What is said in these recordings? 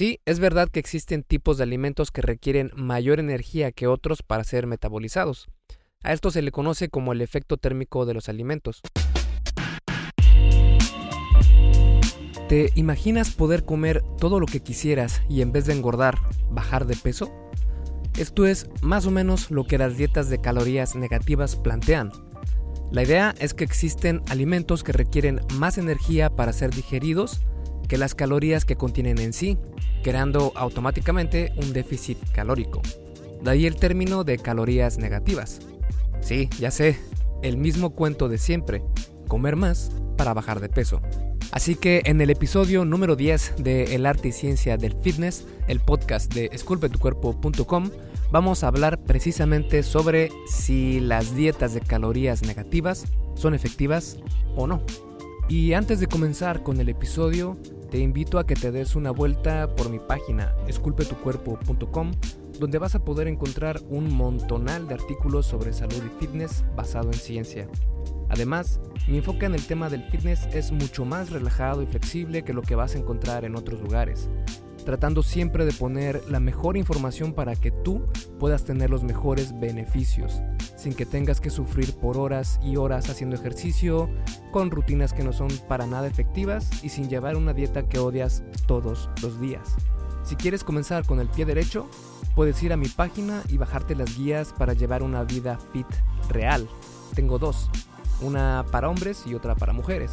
Sí, es verdad que existen tipos de alimentos que requieren mayor energía que otros para ser metabolizados. A esto se le conoce como el efecto térmico de los alimentos. ¿Te imaginas poder comer todo lo que quisieras y en vez de engordar, bajar de peso? Esto es más o menos lo que las dietas de calorías negativas plantean. La idea es que existen alimentos que requieren más energía para ser digeridos que las calorías que contienen en sí, creando automáticamente un déficit calórico. De ahí el término de calorías negativas. Sí, ya sé, el mismo cuento de siempre, comer más para bajar de peso. Así que en el episodio número 10 de El arte y ciencia del fitness, el podcast de esculpetucuerpo.com, vamos a hablar precisamente sobre si las dietas de calorías negativas son efectivas o no. Y antes de comenzar con el episodio, te invito a que te des una vuelta por mi página esculpetucuerpo.com, donde vas a poder encontrar un montonal de artículos sobre salud y fitness basado en ciencia. Además, mi enfoque en el tema del fitness es mucho más relajado y flexible que lo que vas a encontrar en otros lugares, tratando siempre de poner la mejor información para que tú puedas tener los mejores beneficios, sin que tengas que sufrir por horas y horas haciendo ejercicio, con rutinas que no son para nada efectivas y sin llevar una dieta que odias todos los días. Si quieres comenzar con el pie derecho, puedes ir a mi página y bajarte las guías para llevar una vida fit real. Tengo dos una para hombres y otra para mujeres.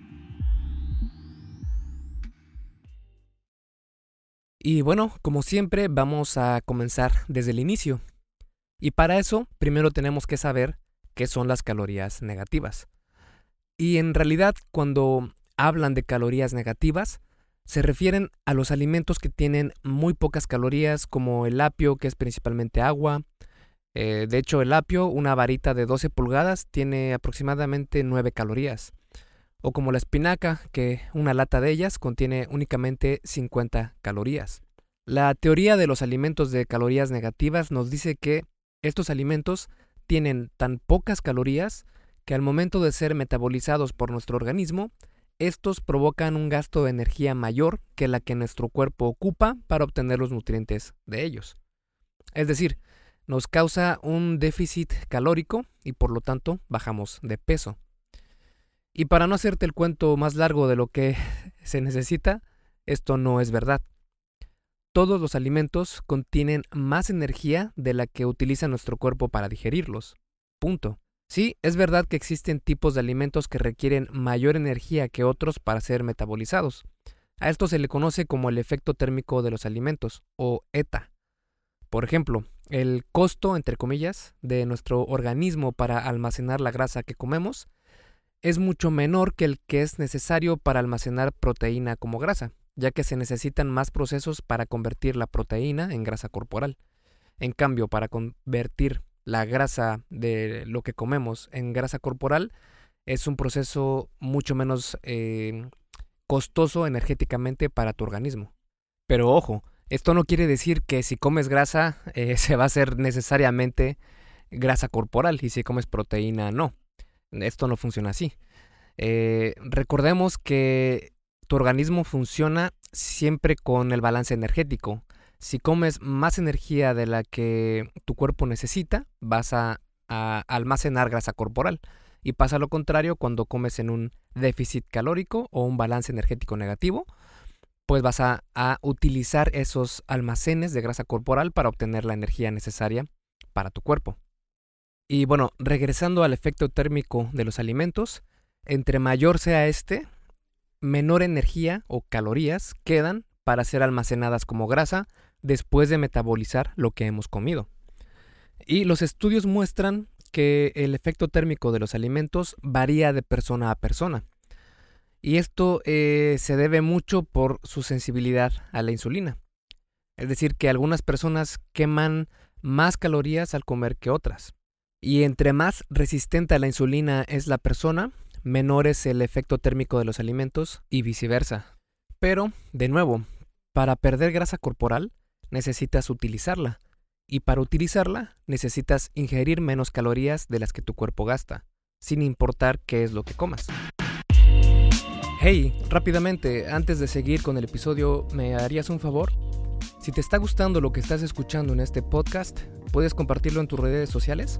Y bueno, como siempre, vamos a comenzar desde el inicio. Y para eso, primero tenemos que saber qué son las calorías negativas. Y en realidad, cuando hablan de calorías negativas, se refieren a los alimentos que tienen muy pocas calorías, como el apio, que es principalmente agua. Eh, de hecho, el apio, una varita de 12 pulgadas, tiene aproximadamente 9 calorías o como la espinaca, que una lata de ellas contiene únicamente 50 calorías. La teoría de los alimentos de calorías negativas nos dice que estos alimentos tienen tan pocas calorías que al momento de ser metabolizados por nuestro organismo, estos provocan un gasto de energía mayor que la que nuestro cuerpo ocupa para obtener los nutrientes de ellos. Es decir, nos causa un déficit calórico y por lo tanto bajamos de peso. Y para no hacerte el cuento más largo de lo que se necesita, esto no es verdad. Todos los alimentos contienen más energía de la que utiliza nuestro cuerpo para digerirlos. Punto. Sí, es verdad que existen tipos de alimentos que requieren mayor energía que otros para ser metabolizados. A esto se le conoce como el efecto térmico de los alimentos, o ETA. Por ejemplo, el costo, entre comillas, de nuestro organismo para almacenar la grasa que comemos es mucho menor que el que es necesario para almacenar proteína como grasa, ya que se necesitan más procesos para convertir la proteína en grasa corporal. En cambio, para convertir la grasa de lo que comemos en grasa corporal, es un proceso mucho menos eh, costoso energéticamente para tu organismo. Pero ojo, esto no quiere decir que si comes grasa eh, se va a hacer necesariamente grasa corporal y si comes proteína no. Esto no funciona así. Eh, recordemos que tu organismo funciona siempre con el balance energético. Si comes más energía de la que tu cuerpo necesita, vas a, almacenar grasa corporal. Y pasa lo contrario cuando comes en un déficit calórico o un balance energético negativo, pues vas a, utilizar esos almacenes de grasa corporal para obtener la energía necesaria para tu cuerpo. Y bueno, regresando al efecto térmico de los alimentos, entre mayor sea este, menor energía o calorías quedan para ser almacenadas como grasa después de metabolizar lo que hemos comido. Y los estudios muestran que el efecto térmico de los alimentos varía de persona a persona. Y esto eh, se debe mucho por su sensibilidad a la insulina. Es decir, que algunas personas queman más calorías al comer que otras. Y entre más resistente a la insulina es la persona, menor es el efecto térmico de los alimentos y viceversa. Pero, de nuevo, para perder grasa corporal necesitas utilizarla. Y para utilizarla necesitas ingerir menos calorías de las que tu cuerpo gasta, sin importar qué es lo que comas. Hey, rápidamente, antes de seguir con el episodio, ¿me harías un favor? Si te está gustando lo que estás escuchando en este podcast, ¿puedes compartirlo en tus redes sociales?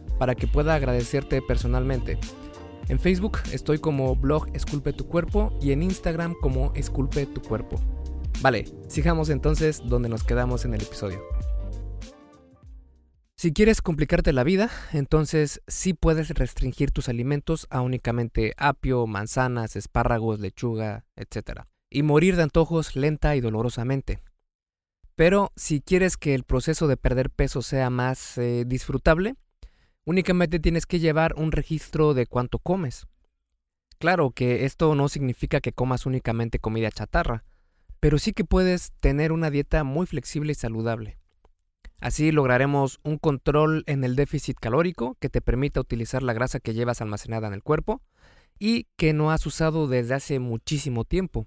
para que pueda agradecerte personalmente. En Facebook estoy como blog Esculpe tu cuerpo y en Instagram como Esculpe tu cuerpo. Vale, sigamos entonces donde nos quedamos en el episodio. Si quieres complicarte la vida, entonces sí puedes restringir tus alimentos a únicamente apio, manzanas, espárragos, lechuga, etc. Y morir de antojos lenta y dolorosamente. Pero si quieres que el proceso de perder peso sea más eh, disfrutable, Únicamente tienes que llevar un registro de cuánto comes. Claro que esto no significa que comas únicamente comida chatarra, pero sí que puedes tener una dieta muy flexible y saludable. Así lograremos un control en el déficit calórico que te permita utilizar la grasa que llevas almacenada en el cuerpo y que no has usado desde hace muchísimo tiempo.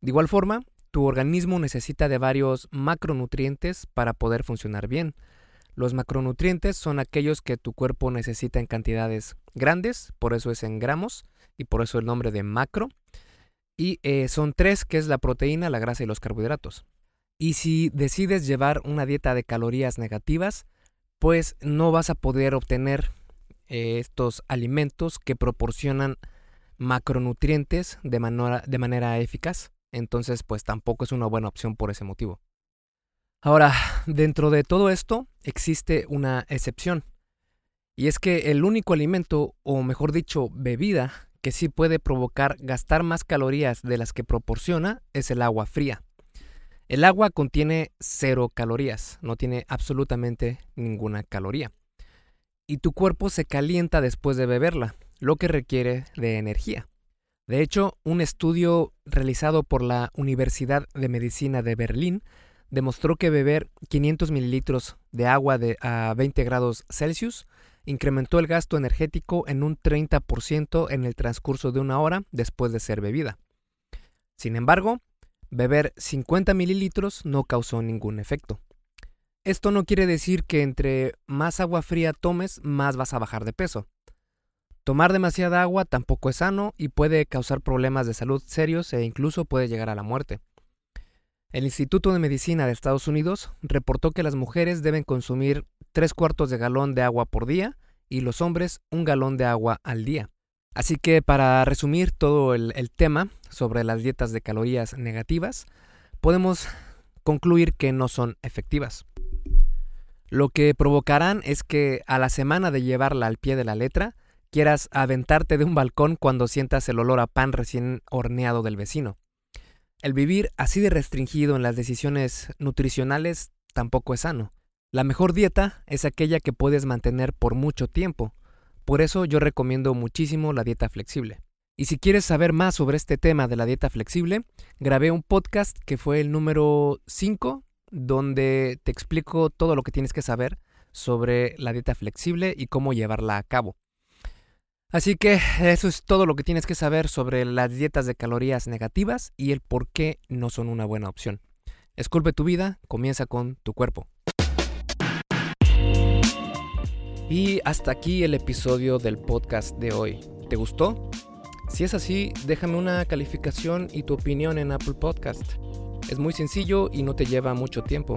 De igual forma, tu organismo necesita de varios macronutrientes para poder funcionar bien, los macronutrientes son aquellos que tu cuerpo necesita en cantidades grandes, por eso es en gramos y por eso el nombre de macro. Y eh, son tres, que es la proteína, la grasa y los carbohidratos. Y si decides llevar una dieta de calorías negativas, pues no vas a poder obtener eh, estos alimentos que proporcionan macronutrientes de de manera eficaz. Entonces, pues tampoco es una buena opción por ese motivo. Ahora, dentro de todo esto existe una excepción. Y es que el único alimento, o mejor dicho, bebida, que sí puede provocar gastar más calorías de las que proporciona es el agua fría. El agua contiene cero calorías, no tiene absolutamente ninguna caloría. Y tu cuerpo se calienta después de beberla, lo que requiere de energía. De hecho, un estudio realizado por la Universidad de Medicina de Berlín demostró que beber 500 mililitros de agua de, a 20 grados Celsius incrementó el gasto energético en un 30% en el transcurso de una hora después de ser bebida. Sin embargo, beber 50 mililitros no causó ningún efecto. Esto no quiere decir que entre más agua fría tomes, más vas a bajar de peso. Tomar demasiada agua tampoco es sano y puede causar problemas de salud serios e incluso puede llegar a la muerte. El Instituto de Medicina de Estados Unidos reportó que las mujeres deben consumir tres cuartos de galón de agua por día y los hombres un galón de agua al día. Así que para resumir todo el, el tema sobre las dietas de calorías negativas, podemos concluir que no son efectivas. Lo que provocarán es que a la semana de llevarla al pie de la letra, quieras aventarte de un balcón cuando sientas el olor a pan recién horneado del vecino. El vivir así de restringido en las decisiones nutricionales tampoco es sano. La mejor dieta es aquella que puedes mantener por mucho tiempo. Por eso yo recomiendo muchísimo la dieta flexible. Y si quieres saber más sobre este tema de la dieta flexible, grabé un podcast que fue el número 5, donde te explico todo lo que tienes que saber sobre la dieta flexible y cómo llevarla a cabo. Así que eso es todo lo que tienes que saber sobre las dietas de calorías negativas y el por qué no son una buena opción. Esculpe tu vida, comienza con tu cuerpo. Y hasta aquí el episodio del podcast de hoy. ¿Te gustó? Si es así, déjame una calificación y tu opinión en Apple Podcast. Es muy sencillo y no te lleva mucho tiempo.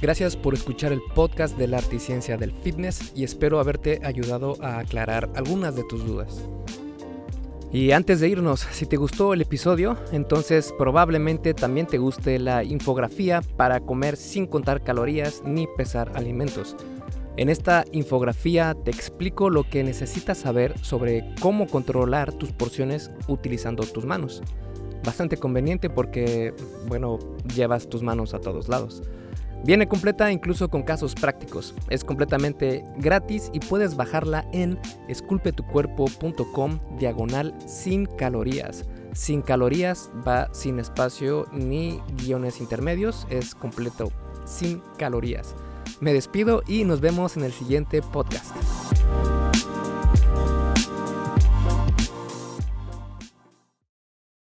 Gracias por escuchar el podcast del arte y ciencia del fitness y espero haberte ayudado a aclarar algunas de tus dudas. Y antes de irnos, si te gustó el episodio, entonces probablemente también te guste la infografía para comer sin contar calorías ni pesar alimentos. En esta infografía te explico lo que necesitas saber sobre cómo controlar tus porciones utilizando tus manos. Bastante conveniente porque, bueno, llevas tus manos a todos lados. Viene completa incluso con casos prácticos. Es completamente gratis y puedes bajarla en esculpetucuerpo.com diagonal sin calorías. Sin calorías va sin espacio ni guiones intermedios, es completo sin calorías. Me despido y nos vemos en el siguiente podcast.